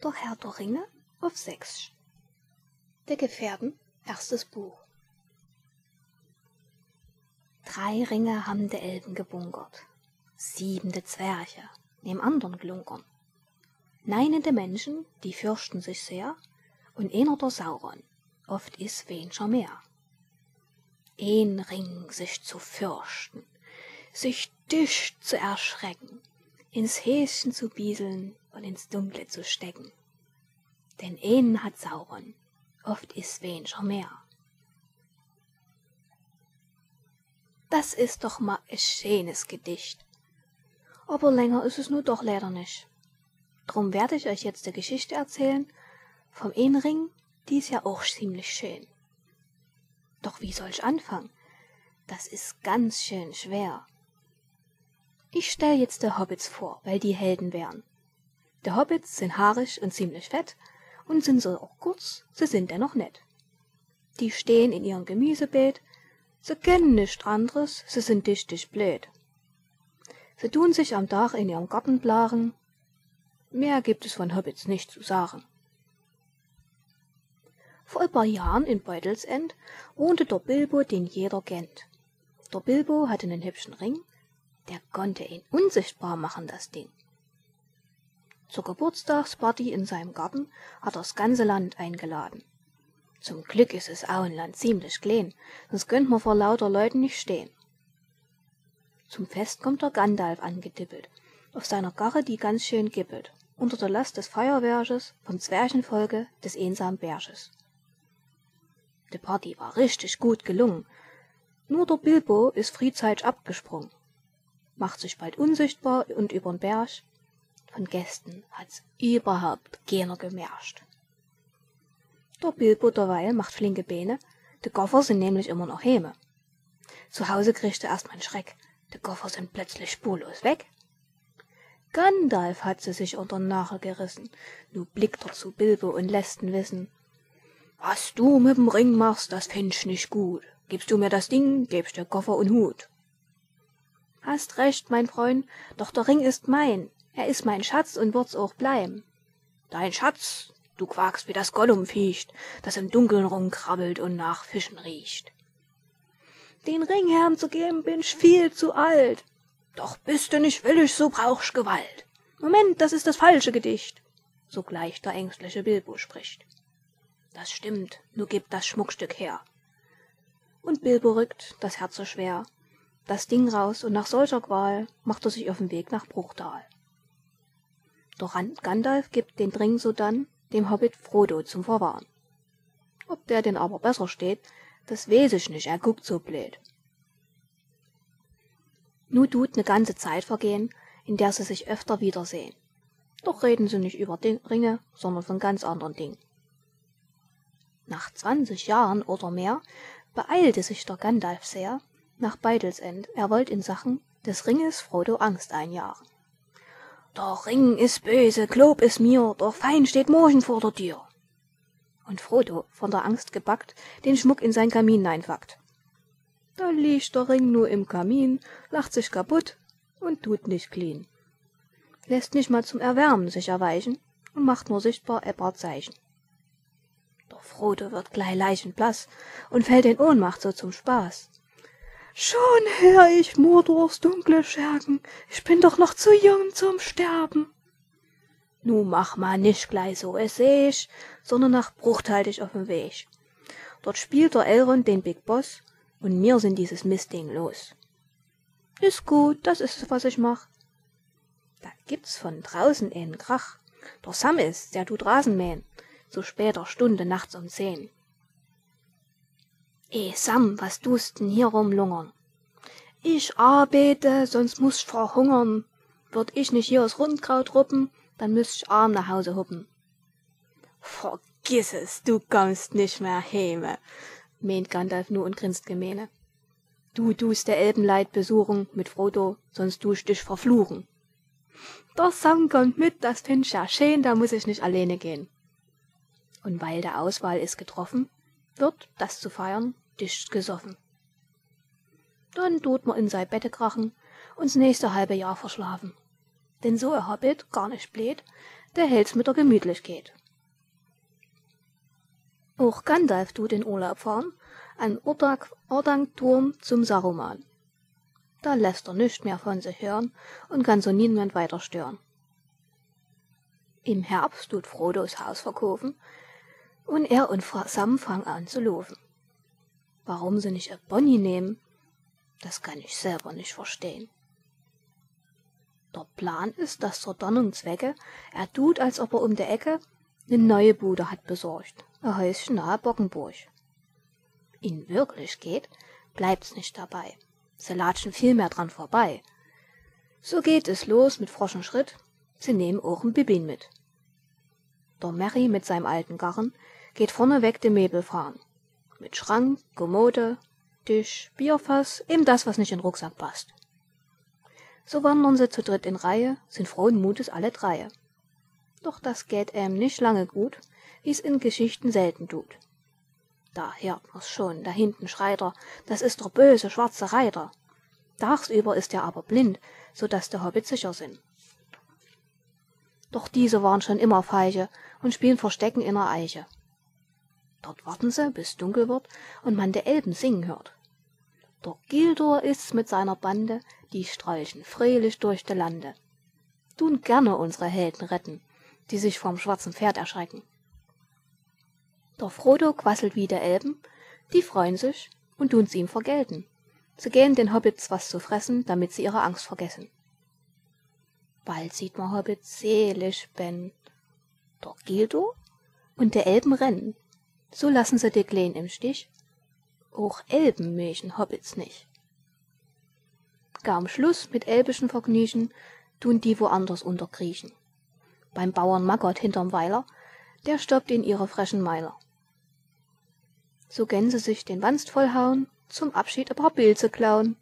Der Herr der Ringe auf Sächsisch. Der Gefährten, erstes Buch. Drei Ringe haben de Elben gebunkert, siebende Zwerche, neben andern glunkern. Neinende Menschen, die fürchten sich sehr, und einer der Sauron, oft is wenscher mehr. Ein Ring sich zu fürchten, sich dicht zu erschrecken, ins Häschen zu bieseln und ins Dunkle zu stecken. Denn einen hat Sauron, oft is wenscher mehr. Das ist doch mal a schönes Gedicht. Aber länger ist es nur doch leider nicht. Drum werde ich euch jetzt die Geschichte erzählen vom Ring, die ist ja auch ziemlich schön. Doch wie soll ich anfangen? Das ist ganz schön schwer. Ich stell jetzt die Hobbits vor, weil die Helden wären. Die Hobbits sind haarig und ziemlich fett und sind so auch kurz, sie sind dennoch nett. Die stehen in ihrem Gemüsebeet, sie kennen nischt anderes, sie sind dichtig blöd. Sie tun sich am Dach in ihrem Garten blaren, mehr gibt es von Hobbits nicht zu sagen. Vor ein paar Jahren in Beutelsend wohnte der Bilbo, den jeder kennt. Der Bilbo hatte einen hübschen Ring, der konnte ihn unsichtbar machen, das Ding. Zur Geburtstagsparty in seinem Garten hat er das ganze Land eingeladen. Zum Glück ist es Auenland ziemlich klein, sonst könnt man vor lauter Leuten nicht stehen. Zum Fest kommt der Gandalf angedippelt, auf seiner Garre, die ganz schön gippelt, unter der Last des Feuerwerkes vom Zwerchenvolke des einsamen Berges. Die Party war richtig gut gelungen, nur der Bilbo ist frühzeitig abgesprungen, macht sich bald unsichtbar und übern Berg. Von Gästen hat's überhaupt keiner gemerscht. Der Bilbo derweil macht flinke Beine, de Koffer sind nämlich immer noch Häme. Zu Hause kriegt er erst mal Schreck, de Koffer sind plötzlich spurlos weg. Gandalf hat sie sich unter Nagel gerissen, nu blickt er zu Bilbo und lässt ihn wissen. Was du mit'm Ring machst, das find ich nicht gut. Gibst du mir das Ding, gebst dir Koffer und Hut. Hast recht, mein Freund, doch der Ring ist mein. Er ist mein Schatz und wird's auch bleiben. Dein Schatz, du quakst wie das Gollum fiecht, das im Dunkeln rumkrabbelt und nach Fischen riecht. Den Ring Herrn zu geben, bin ich viel zu alt. Doch bist du nicht willig, so brauchst Gewalt. Moment, das ist das falsche Gedicht. Sogleich der ängstliche Bilbo spricht. Das stimmt, nur gib das Schmuckstück her und Bilbo rückt, das Herz so schwer, das Ding raus, und nach solcher Qual macht er sich auf den Weg nach Bruchtal. Doch Gandalf gibt den Ring sodann dem Hobbit Frodo zum Verwahren. Ob der denn aber besser steht, das weiß ich nicht, er guckt so blöd. Nu tut ne ganze Zeit vergehen, in der sie sich öfter wiedersehen. Doch reden sie nicht über Ringe, sondern von ganz anderen Dingen. Nach zwanzig Jahren oder mehr beeilte sich der Gandalf sehr nach Beitelsend, er wollt in Sachen des Ringes Frodo Angst einjagen. Der Ring ist böse, glaub es mir, der Feind steht morgen vor der Tür. Und Frodo, von der Angst gebackt, den Schmuck in sein Kamin einpackt. Da liegt der Ring nur im Kamin, lacht sich kaputt und tut nicht clean. Lässt nicht mal zum Erwärmen sich erweichen und macht nur sichtbar Zeichen. Doch Frodo wird gleich leichenblaß und fällt in Ohnmacht so zum Spaß. Schon hör ich Mordors dunkle Schergen, ich bin doch noch zu jung zum Sterben. Nu mach ma nicht gleich so, es seh ich, sondern nach Bruchtal dich auf dem Weg. Dort spielt der Elrond den Big Boss und mir sind dieses Mistding los. Ist gut, das ist was ich mach. Da gibt's von draußen einen Krach. Der Sam ist, der tut Rasenmähen zu später Stunde nachts um zehn. Eh, Sam, was tust denn hier rumlungern? Ich arbeite, sonst muss ich verhungern. Würd ich nicht hier aus Rundkraut ruppen, dann müsst ich arm nach Hause huppen. Vergiss es, du kommst nicht mehr heme, meint Gandalf nur und grinst gemeine. Du tust der Elbenleid besuchen mit Frodo, sonst tu ich dich verfluchen. Der Sam kommt mit, das find ich ja schön, da muss ich nicht alleine gehen und weil der Auswahl ist getroffen, wird, das zu feiern, dicht gesoffen. Dann tut man in sein Bette krachen und das nächste halbe Jahr verschlafen. Denn so er Hobbit gar nicht blöd, der hält's mit der Gemütlichkeit. Auch Gandalf tut in Urlaub fahren, an Ordang-Turm zum Saruman. Da lässt er nischt mehr von sich hören und kann so niemand weiter stören. Im Herbst tut Frodos Haus verkaufen und er und Sam fangen an zu laufen. Warum sie nicht Bonnie nehmen, das kann ich selber nicht verstehen. Der Plan ist, dass zur Donnungzwecke er tut, als ob er um der Ecke ne neue Bude hat besorgt, a Häuschen nahe Bockenburg. In Wirklichkeit bleibt's nicht dabei. Sie latschen vielmehr dran vorbei. So geht es los mit froschen Schritt, sie nehmen auch n Bibin mit. Der Mary mit seinem alten Garren geht vorneweg de fahren. Mit Schrank, Kommode, Tisch, Bierfass, eben das, was nicht in den Rucksack passt. So wandern sie zu dritt in Reihe, sind frohen Mutes alle dreie. Doch das geht äm nicht lange gut, wie's in Geschichten selten tut. Da hört man's schon, da hinten schreit er, das ist der böse schwarze Reiter. Tagsüber ist er aber blind, so dass der Hobbit sicher sind. Doch diese waren schon immer Feiche und spielen Verstecken in der Eiche. Dort warten sie, bis dunkel wird und man de Elben singen hört. Der Gildor ist's mit seiner Bande, die streichen freilich durch de Lande. Tun gerne unsere Helden retten, die sich vom schwarzen Pferd erschrecken. Der Frodo quasselt wie der Elben, die freuen sich und tun's ihm vergelten. Sie gehen den Hobbits was zu fressen, damit sie ihre Angst vergessen. Bald sieht man Hobbits selig ben, der Gildo und der Elben rennen. So lassen sie die Kleen im Stich. Auch Elben mögen Hobbits nicht. Gar am Schluss mit elbischen Vergnügen tun die woanders unterkriechen. Beim Bauern Maggott hinterm Weiler, der stoppt in ihre frechen Meiler so Gänse sich den Wanst vollhauen, zum Abschied ein paar Pilze klauen.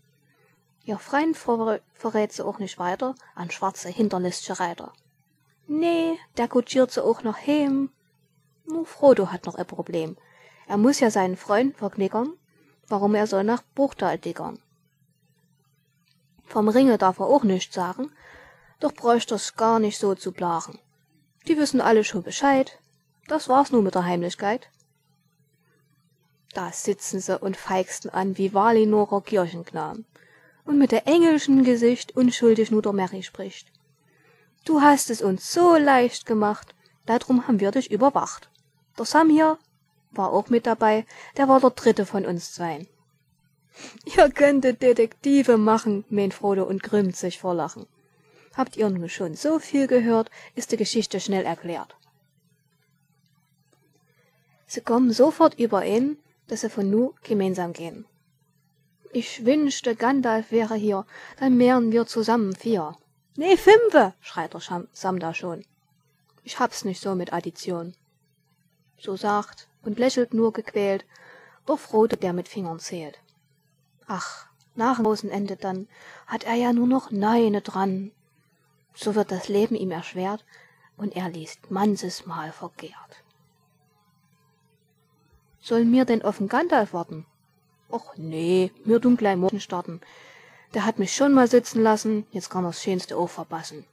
Ihr Freund verrät sie auch nicht weiter an schwarze hinterlistige Reiter. Nee, der kutschiert sie auch noch heim. Nur Frodo hat noch ein Problem. Er muss ja seinen Freund verknickern, warum er soll nach Buchtal diggern. Vom Ringe darf er auch nichts sagen, doch bräucht er's gar nicht so zu blachen. Die wissen alle schon Bescheid. Das war's nur mit der Heimlichkeit. Da sitzen sie und feixen an wie Walinorer Kirchenknaben. Und mit der engelschen Gesicht unschuldig nur der Mary spricht. Du hast es uns so leicht gemacht, darum haben wir dich überwacht. Der Sam hier war auch mit dabei, der war der dritte von uns zweien. Ihr könntet Detektive machen, meint Frodo und grimmt sich vor Lachen. Habt ihr nun schon so viel gehört, ist die Geschichte schnell erklärt. Sie kommen sofort überein, dass sie von nu gemeinsam gehen. Ich wünschte, Gandalf wäre hier, dann wären wir zusammen vier. Nee, fünfe, schreit der Sam da schon. Ich hab's nicht so mit Addition. So sagt und lächelt nur gequält, doch Frodo, der mit Fingern zählt. Ach, nach dem großen Ende dann hat er ja nur noch Neune dran. So wird das Leben ihm erschwert und er liest manches Mal verkehrt. Sollen mir denn auf'n Gandalf warten? Och nee, mir tun gleich morgen starten. Der hat mich schon mal sitzen lassen, jetzt kann er's schönste auch verpassen.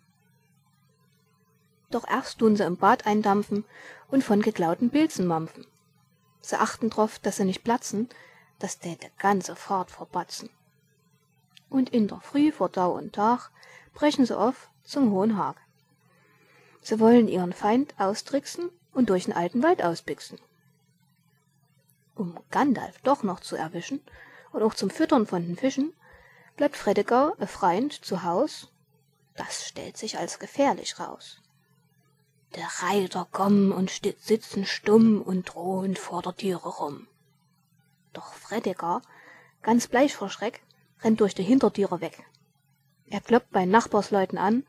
Doch erst tun sie im Bad eindampfen und von geklauten Pilzen mampfen. Sie achten drauf, dass sie nicht platzen, das täte ganze Fahrt verbatzen. Und in der Früh vor Tau und Tag brechen sie auf zum Hohen Hag. Sie wollen ihren Feind austricksen und durch den alten Wald ausbixen um Gandalf doch noch zu erwischen und auch zum Füttern von den Fischen, bleibt Fredegar, e Freund, zu Haus. Das stellt sich als gefährlich raus. Der Reiter kommen und sitzen stumm und drohend vor der Türe rum. Doch Fredegar, ganz bleich vor Schreck, rennt durch die Hintertüre weg. Er kloppt bei Nachbarsleuten an,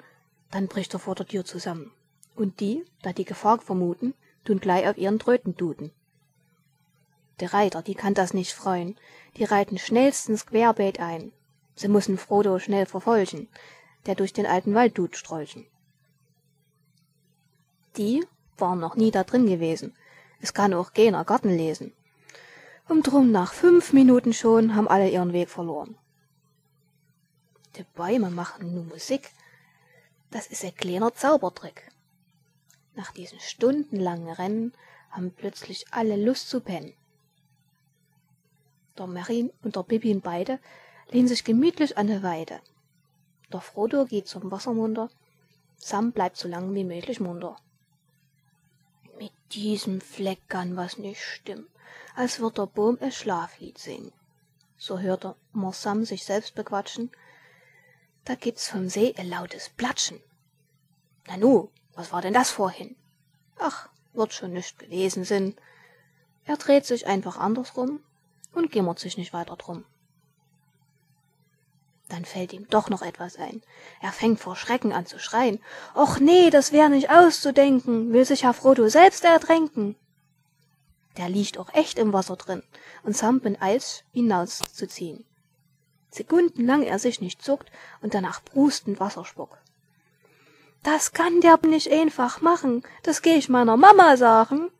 dann bricht er vor der Tür zusammen. Und die, da die Gefahr vermuten, tun gleich auf ihren Tröten duden. Die Reiter, die kann das nicht freuen. Die reiten schnellstens querbeet ein. Sie mussen Frodo schnell verfolgen, der durch den alten Wald tut strolchen. Die waren noch nie da drin gewesen. Es kann auch keiner Garten lesen. Und drum nach fünf Minuten schon haben alle ihren Weg verloren. Die Bäume machen nu Musik. Das ist ein kleiner Zaubertrick. Nach diesen stundenlangen Rennen haben plötzlich alle Lust zu pennen. Der Mary und der Bibbin beide lehnen sich gemütlich an der Weide. Der Frodo geht zum Wassermunder, Sam bleibt so lang wie möglich munter. Diesem Fleck kann was nicht stimmen, als wird der Baum ein Schlaflied singen. So hörte Sam sich selbst bequatschen. Da gibt's vom See ein lautes Platschen. Nanu, was war denn das vorhin? Ach, wird schon nicht gewesen sein. Er dreht sich einfach andersrum und gimmert sich nicht weiter drum. Dann fällt ihm doch noch etwas ein. Er fängt vor Schrecken an zu schreien. Och nee, das wär nicht auszudenken, will sich Herr Frodo selbst ertränken. Der liegt auch echt im Wasser drin und Sam Eis hinauszuziehen. Sekundenlang er sich nicht zuckt und danach prustend Wasserspuck. Das kann der nicht einfach machen, das geh ich meiner Mama sagen.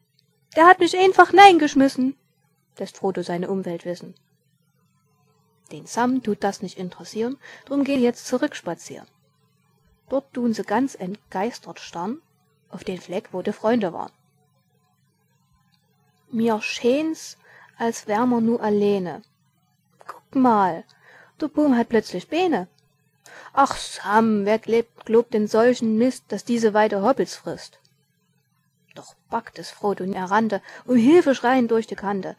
Der hat mich einfach nein geschmissen, lässt Frodo seine Umwelt wissen. Den Sam tut das nicht interessieren, drum gehen jetzt zurückspazieren. Dort tun sie ganz entgeistert starren auf den Fleck, wo die Freunde waren. Mir schen's, als wär mer nu alleene. Guck mal, der Baum hat plötzlich Beine. Ach Sam, wer glaubt, glaubt in solchen Mist, dass diese Weide Hobbits frisst? Doch packt es Frodo und er rannte, um Hilfe schreiend durch die Kante.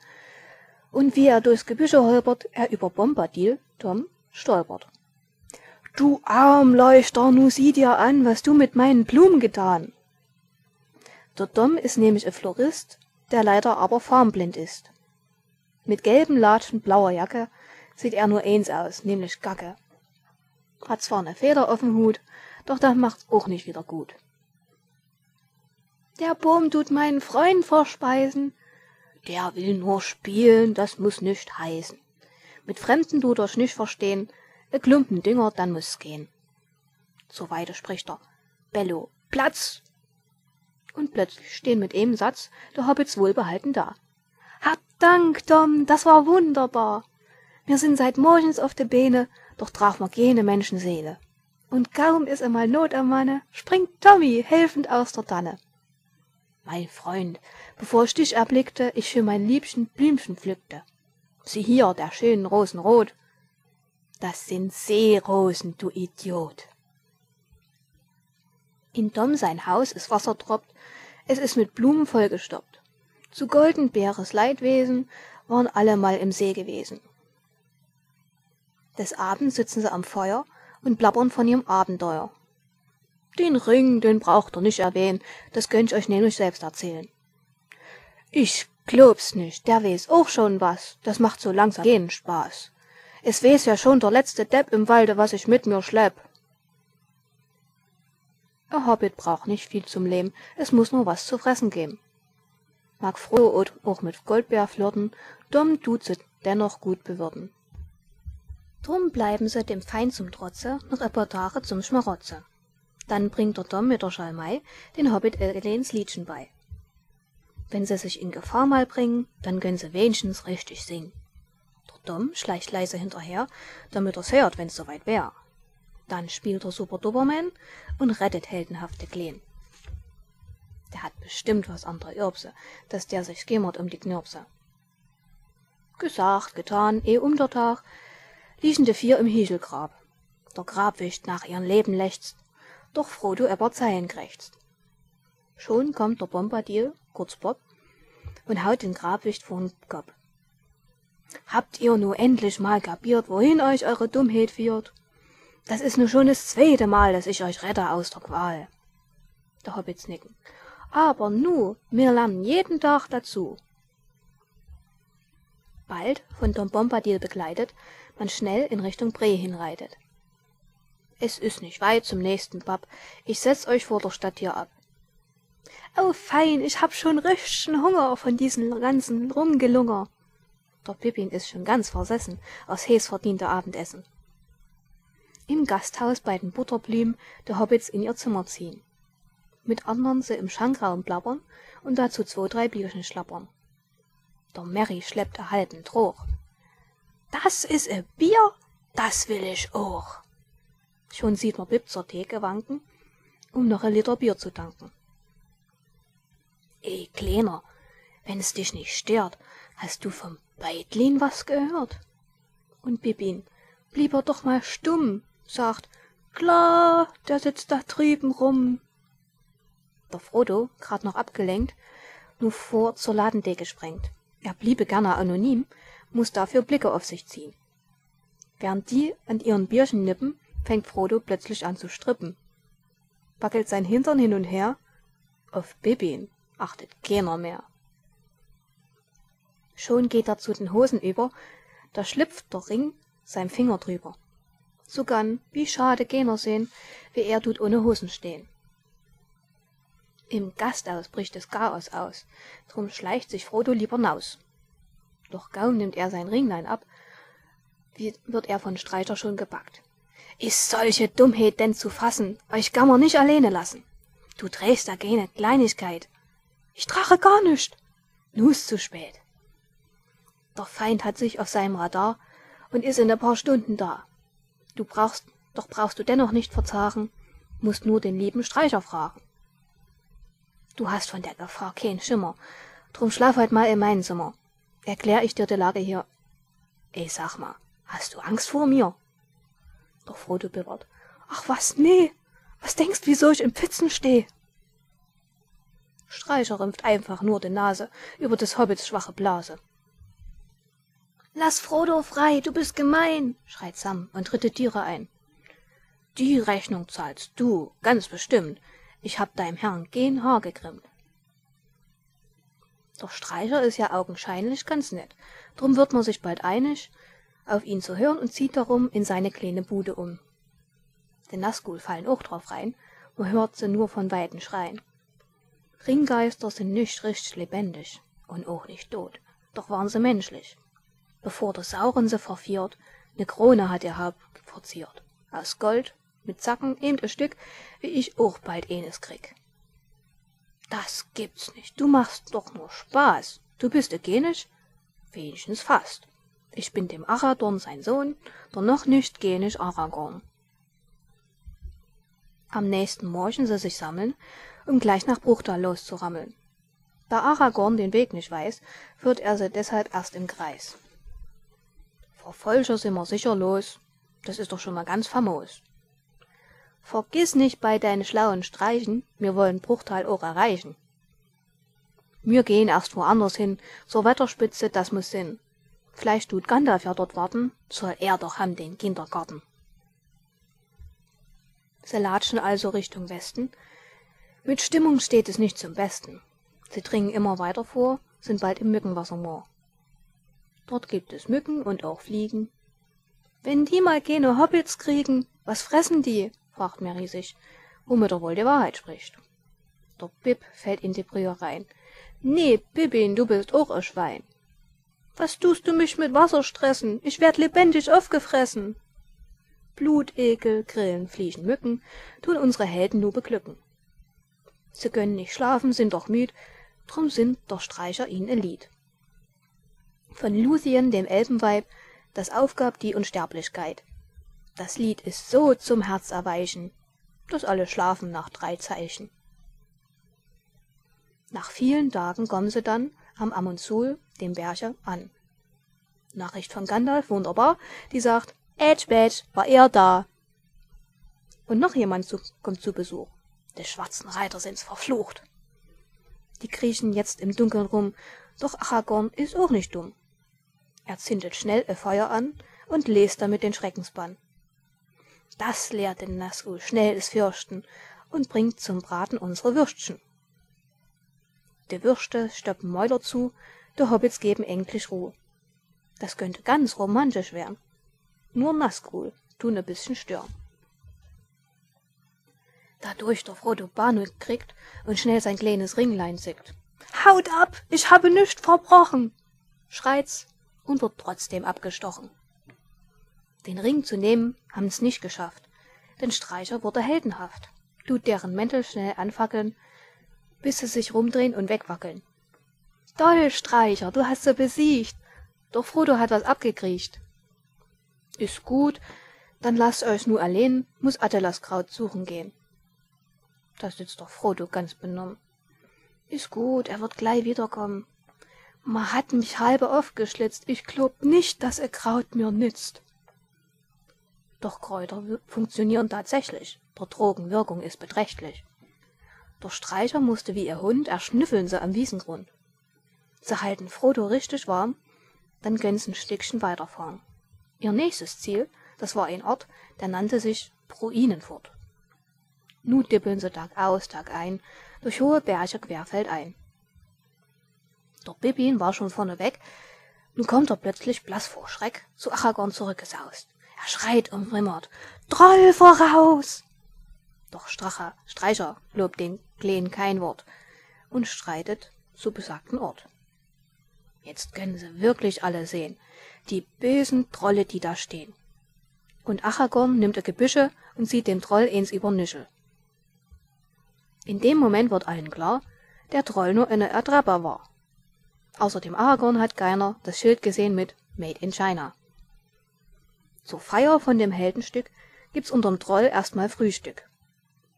Und wie er durchs Gebüsche holpert, er über Bombadil, Tom, stolpert. Du Armleuchter, nu sieh dir an, was du mit meinen Blumen getan. Der Dom ist nämlich ein Florist, der leider aber farmblind ist. Mit gelben Latschen, blauer Jacke sieht er nur eins aus, nämlich Gacke hat zwar ne Feder auf'm Hut, doch das macht's auch nicht wieder gut. Der Baum tut meinen Freund verspeisen. Der will nur spielen, das muss nicht heißen. Mit Fremden tut er's nicht verstehen, e Klumpen Dünger, dann muß's gehen. So weiter spricht er. Bello, Platz! Und plötzlich stehen mit einem Satz der Hobbits wohlbehalten da. Hab Dank, Tom, das war wunderbar. Wir sind seit morgens auf de Beine doch traf man keine Menschenseele. Und kaum ist einmal Not am Manne, springt Tommy helfend aus der Tanne. Mein Freund, bevor ich dich erblickte, ich für mein Liebchen Blümchen pflückte. Sieh hier, der schönen Rosen rot. Das sind Seerosen, du Idiot. In Tom sein Haus ist Wasser tropft, es ist mit Blumen vollgestoppt. Zu Goldenbeeres Leidwesen waren alle mal im See gewesen. Des Abends sitzen sie am Feuer und plappern von ihrem Abenteuer. Den Ring, den braucht ihr nicht erwähnen, das könnt ich euch nämlich selbst erzählen. Ich glaub's nicht, der weiß auch schon was, das macht so langsam keinen Spaß. Es weiß ja schon der letzte Depp im Walde, was ich mit mir schlepp. Ein Hobbit braucht nicht viel zum Leben, es muss nur was zu fressen geben. Mag froh auch mit Goldbär flirten, dumm tut sie dennoch gut bewirten. Drum bleiben sie dem Feind zum Trotze noch Tage zum Schmarotze. Dann bringt der Dom mit der Schalmei den Hobbit Elens Liedchen bei. Wenn sie sich in Gefahr mal bringen, dann können sie wenigstens richtig singen. Der Dom schleicht leise hinterher, damit er's hört, wenn's soweit wär. Dann spielt der Super Duperman und rettet heldenhafte Kleen. Der hat bestimmt was an der Irbse, dass der sich skimmert um die Knirpse. Gesagt, getan, eh um der Tag, liegen die vier im Hichelgrab. Der Grabwicht nach ihrem Leben lechzt, doch Frodo Zeilen krächzt. Schon kommt der Bombadil, kurz Bob, und haut den Grabwicht vorn Kopf. Habt ihr nu endlich mal kapiert, wohin euch eure Dummheit führt? Das ist nu schon das zweite Mal, dass ich euch rette aus der Qual. Der Hobbits nicken. Aber nu, wir lernen jeden Tag dazu. Bald, von Tom Bombadil begleitet, man schnell in Richtung Bre hinreitet. Es ist nicht weit zum nächsten Pub. Ich setz euch vor der Stadt hier ab. Oh, fein, ich hab schon richtigen Hunger von diesen ganzen Rumgelunger. Der Pippin ist schon ganz versessen aus Hees verdienter Abendessen. Im Gasthaus bei den Butterblümen der Hobbits in ihr Zimmer ziehen. Mit andern sie im Schankraum blabbern und dazu zwei, drei Bierchen schlappern. Der Mary schleppt erhalten Troch das is e bier das will ich auch schon sieht man bib zur theke wanken um noch ein liter bier zu tanken Ey, Kleiner, wenn's dich nicht stört, hast du vom Beitlin was gehört? Und Bibin, blieb er doch mal stumm, sagt, klar, der sitzt da drüben rum. Der Frodo, grad noch abgelenkt, nur vor zur Ladendecke sprengt. Er bliebe gerne anonym, muss dafür Blicke auf sich ziehen. Während die an ihren Bierchen nippen, fängt Frodo plötzlich an zu strippen. Wackelt sein Hintern hin und her. Auf Bibin achtet keiner mehr. Schon geht er zu den Hosen über, da schlüpft der Ring sein Finger drüber. So kann, wie schade keiner sehen, wie er tut ohne Hosen stehen. Im Gasthaus bricht es Chaos aus, drum schleicht sich Frodo lieber naus. Doch kaum nimmt er sein Ringlein ab, wird er von Streicher schon gepackt. Ist solche Dummheit denn zu fassen, euch kann man nicht alleine lassen. Du trägst da keine Kleinigkeit. Ich trage gar nicht. Nu ist zu spät. Der Feind hat sich auf seinem Radar und ist in ein paar Stunden da. Du brauchst, doch brauchst du dennoch nicht verzagen, musst nur den lieben Streicher fragen. Du hast von der Gefahr keinen Schimmer, drum schlaf heut mal in mein Zimmer. Erklär ich dir die Lage hier. Ey, sag mal, hast du Angst vor mir? Doch Frodo bibbert. Ach was, nee. Was denkst, wieso ich im Pfützen steh? Streicher rümpft einfach nur die Nase über des Hobbits schwache Blase. Lass Frodo frei, du bist gemein, schreit Sam und tritt die Tiere ein. Die Rechnung zahlst du, ganz bestimmt. Ich hab deinem Herrn kein Haar gegrimmt. Doch Streicher ist ja augenscheinlich ganz nett. Drum wird man sich bald einig, auf ihn zu hören und zieht darum in seine kleine Bude um. Die Nazgul fallen auch drauf rein, man hört sie nur von Weiten schreien. Ringgeister sind nicht richtig lebendig und auch nicht tot, doch waren sie menschlich. Bevor der Sauren sie verfiert, ne Krone hat ihr Haupt verziert. Aus Gold, mit Zacken eben ein Stück, wie ich auch bald eines krieg. Das gibt's nicht. Du machst doch nur Spaß. Du bist a genisch? Wenigstens fast. Ich bin dem Aradorn sein Sohn, doch noch nicht genisch Aragorn. Am nächsten Morgen sie sich sammeln, um gleich nach Bruchtal loszurammeln. Da Aragorn den Weg nicht weiß, führt er sie deshalb erst im Kreis. Vor Folcher sind wir sicher los, das ist doch schon mal ganz famos. Vergiss nicht bei deinen schlauen Streichen, wir wollen Bruchtal auch erreichen. Wir gehen erst woanders hin, zur Wetterspitze, das muss Sinn. Vielleicht tut Gandalf ja dort warten, soll er doch haben den Kindergarten. Sie latschen also Richtung Westen. Mit Stimmung steht es nicht zum Besten. Sie dringen immer weiter vor, sind bald im Mückenwassermoor. Dort gibt es Mücken und auch Fliegen. Wenn die mal keine Hobbits kriegen, was fressen die? fragt Mary sich, womit er wohl die Wahrheit spricht. Der Bib fällt in die Brühe rein. Nee, Bibin, du bist auch ein Schwein. Was tust du mich mit Wasser stressen? Ich werd lebendig aufgefressen. Blutekel, Grillen, Fliegen, Mücken tun unsere Helden nur beglücken. Sie können nicht schlafen, sind doch müd, drum sind der Streicher ihnen ein Lied. Von Luthien, dem Elbenweib, das aufgab die Unsterblichkeit. Das Lied ist so zum Herz erweichen, dass alle schlafen nach drei Zeichen. Nach vielen Tagen kommen sie dann am Amonsul, dem Berge, an. Nachricht von Gandalf, wunderbar, die sagt, Edge Badge, war er da. Und noch jemand zu, kommt zu Besuch. Die schwarzen Reiter sind's verflucht. Die kriechen jetzt im Dunkeln rum, doch Aragorn ist auch nicht dumm. Er zündet schnell ihr Feuer an und lest damit den Schreckensbann. Das lehrt den Nazgul schnelles Fürchten und bringt zum Braten unsere Würstchen. Die Würste stoppen Mäuler zu, die Hobbits geben endlich Ruhe. Das könnte ganz romantisch werden. Nur Nazgul tun ein bisschen stören. Dadurch der Frodo Bahnhof kriegt und schnell sein kleines Ringlein sickt. Haut ab, ich habe nichts verbrochen, schreit's und wird trotzdem abgestochen. Den Ring zu nehmen, haben's nicht geschafft, denn Streicher wurde heldenhaft, tut deren Mäntel schnell anfackeln, bis sie sich rumdrehen und wegwackeln. Doll, Streicher, du hast sie besiegt, doch Frodo hat was abgekriecht. Ist gut, dann lasst euch nur allein, muss Attilas Kraut suchen gehen. Da sitzt doch Frodo ganz benommen. Ist gut, er wird gleich wiederkommen. Ma hat mich halbe aufgeschlitzt. Ich glaub nicht, dass er Kraut mir nützt. Doch Kräuter funktionieren tatsächlich. Der Drogenwirkung ist beträchtlich. Der Streicher musste wie ihr Hund erschnüffeln sie am Wiesengrund. Sie halten Frodo richtig warm, dann können ein Stückchen weiterfahren. Ihr nächstes Ziel, das war ein Ort, der nannte sich Ruinenfurt. Nu dippeln sie Tag aus, Tag ein, durch hohe Berge querfeldein. Der Bibbin war schon vorne weg, nun kommt er plötzlich blass vor Schreck zu Aragorn zurückgesaust. Er schreit und wimmert, Troll voraus! Doch Strache, Streicher lobt den Kleen kein Wort und streitet zu besagten Ort. Jetzt können sie wirklich alle sehen, die bösen Trolle, die da stehen. Und Aragorn nimmt er Gebüsche und sieht dem Troll eins über Nischel. In dem Moment wird allen klar, der Troll nur eine Ertrapper war. Außer dem Aragorn hat keiner das Schild gesehen mit Made in China. Zur Feier von dem Heldenstück gibt's unterm Troll erstmal Frühstück.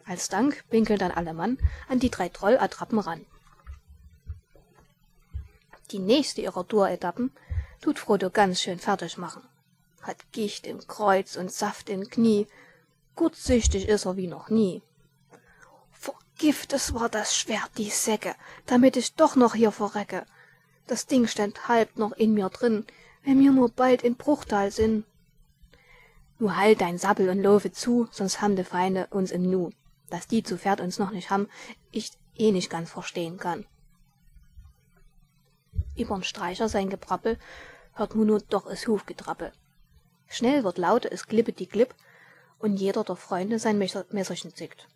Als Dank pinkeln dann alle Mann an die drei Trollattrappen ran. Die nächste ihrer Tour-Etappen tut Frodo ganz schön fertig machen. Hat Gicht im Kreuz und Saft im Knie. Kurzsichtig ist er wie noch nie. Vergiftet war das Schwert, die Säcke, damit ich doch noch hier verrecke. Das Ding stand halb noch in mir drin, wenn wir nur bald in Bruchtal sind. Nu halt dein Sabbel und laufe zu, sonst haben de Feinde uns im Nu. Dass die zu Pferd uns noch nicht haben, ich eh nicht ganz verstehen kann. Übern Streicher sein Gebrappel hört mu nur doch es Hufgetrappel. Schnell wird laut es Klippe die Klipp und jeder der Freunde sein Messer, Messerchen zickt.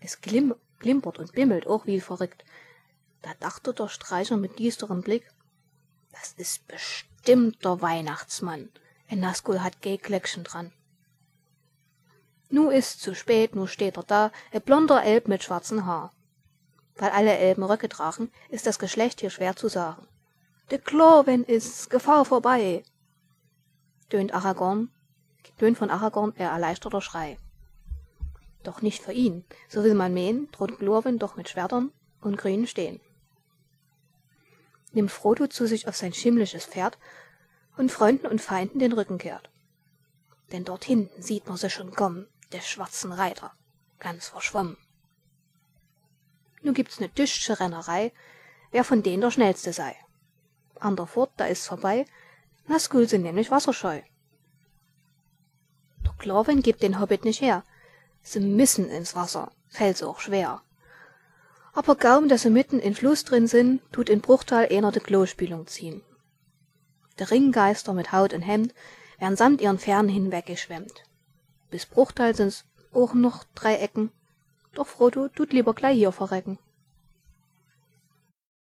Es glim, glimpert und bimmelt auch wie verrückt. Da dachte der Streicher mit düsterem Blick, das ist bestimmt der Weihnachtsmann. Ein Nazgul hat Gehkleckchen dran. Nu ist's zu spät, nu steht er da, ein blonder Elb mit schwarzen Haar. Weil alle Elben Röcke tragen, ist das Geschlecht hier schwer zu sagen. De Cloven ist Gefahr vorbei, tönt Aragorn, tönt von Aragorn er erleichterter Schrei. Doch nicht für ihn, so will man mähen, droht Glorwin doch mit Schwertern und Grünen stehen. Nimmt Frodo zu sich auf sein schimmlisches Pferd und Freunden und Feinden den Rücken kehrt. Denn dort hinten sieht man sie schon kommen, der schwarzen Reiter, ganz verschwommen. Nu gibt's ne düstsche Rennerei, wer von denen der schnellste sei. An der Furt, da ist's vorbei, Nazgul sind nämlich wasserscheu. Der Glorwin gibt den Hobbit nicht her. Sie müssen ins Wasser, fällt's auch schwer. Aber kaum, dass sie mitten in Fluss drin sind, tut in Bruchtal einer de Klospülung ziehen. De Ringgeister mit Haut und Hemd werden samt ihren Fähren hinweggeschwemmt. Bis Bruchtal sind's auch noch drei Ecken, doch Frodo tut lieber gleich hier verrecken.